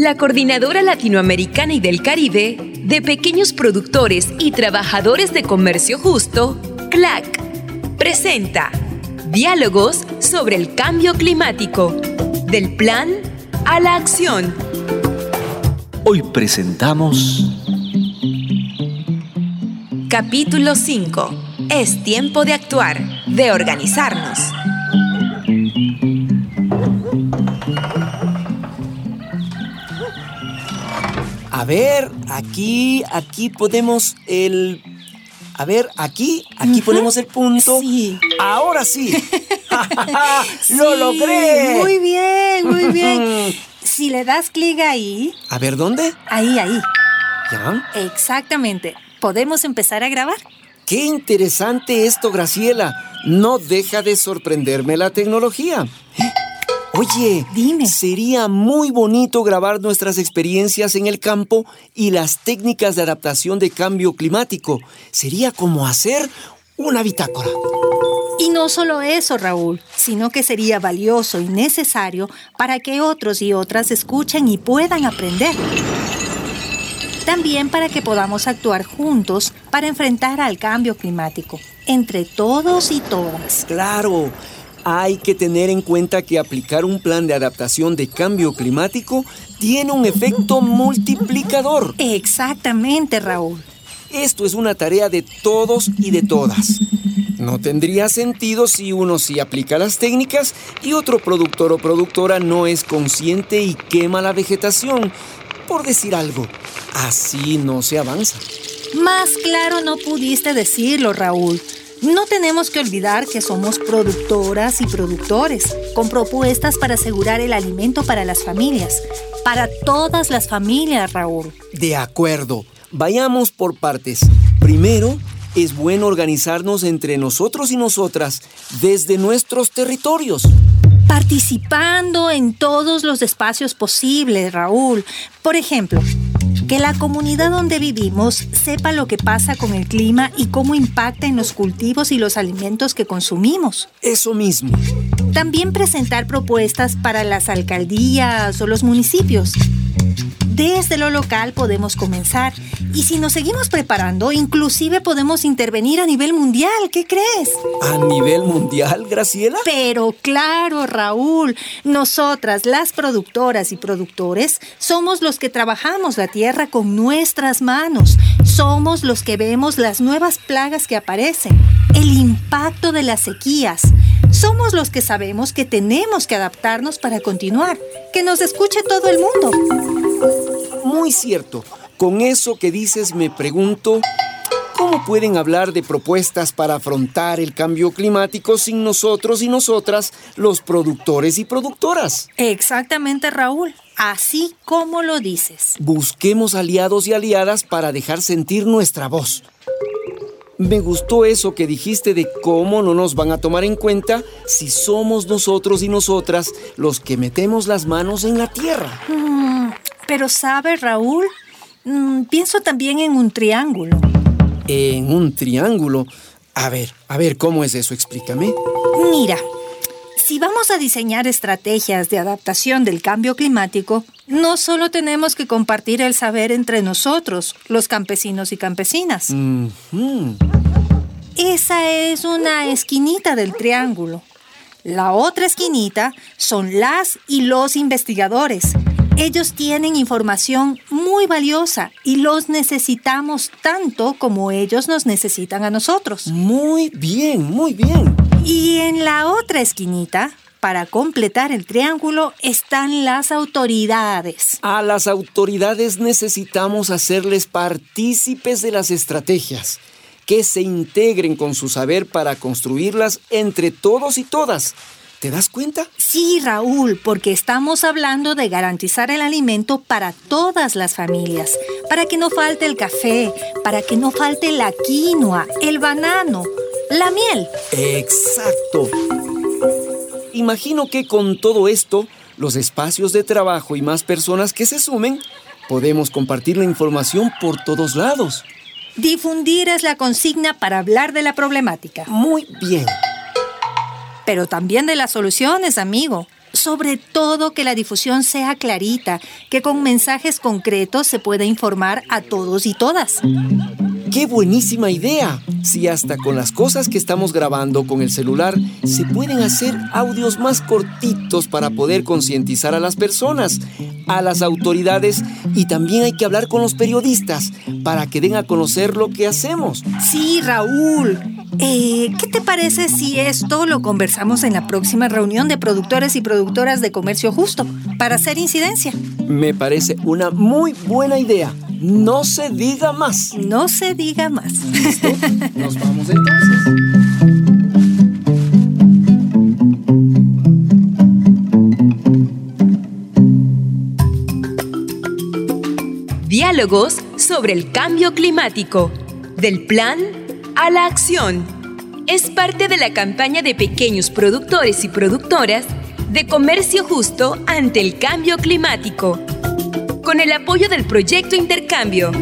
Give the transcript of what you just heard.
La Coordinadora Latinoamericana y del Caribe de Pequeños Productores y Trabajadores de Comercio Justo, CLAC, presenta Diálogos sobre el Cambio Climático, del plan a la acción. Hoy presentamos... Capítulo 5. Es tiempo de actuar, de organizarnos. A ver, aquí, aquí podemos el... A ver, aquí, aquí ponemos el punto. Sí. Ahora sí. ¡Lo logré! Muy bien, muy bien. si le das clic ahí, A ver, ¿dónde? ahí, ahí. ¿Ya? Exactamente. ¿Podemos empezar a grabar? Qué interesante esto, Graciela. No deja de sorprenderme la tecnología. Oye, Dime. Sería muy bonito grabar nuestras experiencias en el campo y las técnicas de adaptación de cambio climático. Sería como hacer una bitácora. Y no solo eso, Raúl, sino que sería valioso y necesario para que otros y otras escuchen y puedan aprender. También para que podamos actuar juntos para enfrentar al cambio climático, entre todos y todas. Claro, hay que tener en cuenta que aplicar un plan de adaptación de cambio climático tiene un efecto multiplicador. Exactamente, Raúl. Esto es una tarea de todos y de todas. No tendría sentido si uno sí aplica las técnicas y otro productor o productora no es consciente y quema la vegetación. Por decir algo, así no se avanza. Más claro no pudiste decirlo, Raúl. No tenemos que olvidar que somos productoras y productores, con propuestas para asegurar el alimento para las familias, para todas las familias, Raúl. De acuerdo, vayamos por partes. Primero, es bueno organizarnos entre nosotros y nosotras desde nuestros territorios. Participando en todos los espacios posibles, Raúl. Por ejemplo, que la comunidad donde vivimos sepa lo que pasa con el clima y cómo impacta en los cultivos y los alimentos que consumimos. Eso mismo. También presentar propuestas para las alcaldías o los municipios. Desde lo local podemos comenzar y si nos seguimos preparando, inclusive podemos intervenir a nivel mundial. ¿Qué crees? ¿A nivel mundial, Graciela? Pero claro, Raúl, nosotras, las productoras y productores, somos los que trabajamos la tierra con nuestras manos. Somos los que vemos las nuevas plagas que aparecen, el impacto de las sequías. Somos los que sabemos que tenemos que adaptarnos para continuar. Que nos escuche todo el mundo. Muy cierto. Con eso que dices me pregunto, ¿cómo pueden hablar de propuestas para afrontar el cambio climático sin nosotros y nosotras, los productores y productoras? Exactamente, Raúl. Así como lo dices. Busquemos aliados y aliadas para dejar sentir nuestra voz. Me gustó eso que dijiste de cómo no nos van a tomar en cuenta si somos nosotros y nosotras los que metemos las manos en la tierra. Mm, pero sabe, Raúl, Mm, pienso también en un triángulo. En un triángulo. A ver, a ver, ¿cómo es eso? Explícame. Mira, si vamos a diseñar estrategias de adaptación del cambio climático, no solo tenemos que compartir el saber entre nosotros, los campesinos y campesinas. Esa es una esquinita del triángulo. La otra esquinita son las y los investigadores. Ellos tienen información muy valiosa y los necesitamos tanto como ellos nos necesitan a nosotros. Muy bien, muy bien. Y en la otra esquinita, para completar el triángulo, están las autoridades. A las autoridades necesitamos hacerles partícipes de las estrategias, que se integren con su saber para construirlas entre todos y todas. ¿Te das cuenta? Sí, Raúl, porque estamos hablando de garantizar el alimento para todas las familias, para que no falte el café, para que no falte la quinoa, el banano, la miel. Exacto. Imagino que con todo esto, los espacios de trabajo y más personas que se sumen, podemos compartir la información por todos lados. Difundir es la consigna para hablar de la problemática, Muy bien. Pero también de las soluciones, amigo. Sobre todo que la difusión sea clarita, que con mensajes concretos se pueda informar a todos y todas. ¡Qué buenísima idea! Si hasta con las cosas que estamos grabando con el celular se pueden hacer audios más cortitos para poder concientizar a las personas, a las autoridades y también hay que hablar con los periodistas para que den a conocer lo que hacemos. Sí, Raúl. Eh, ¿Qué te parece si esto lo conversamos en la próxima reunión de productores y productoras de comercio justo para hacer incidencia? Me parece una muy buena idea. No se diga más. No se diga más. ¿Listo? Nos vamos entonces. Diálogos sobre el cambio climático. Del plan a la acción. Es parte de la campaña de pequeños productores y productoras de comercio justo ante el cambio climático con el apoyo del proyecto Intercambio.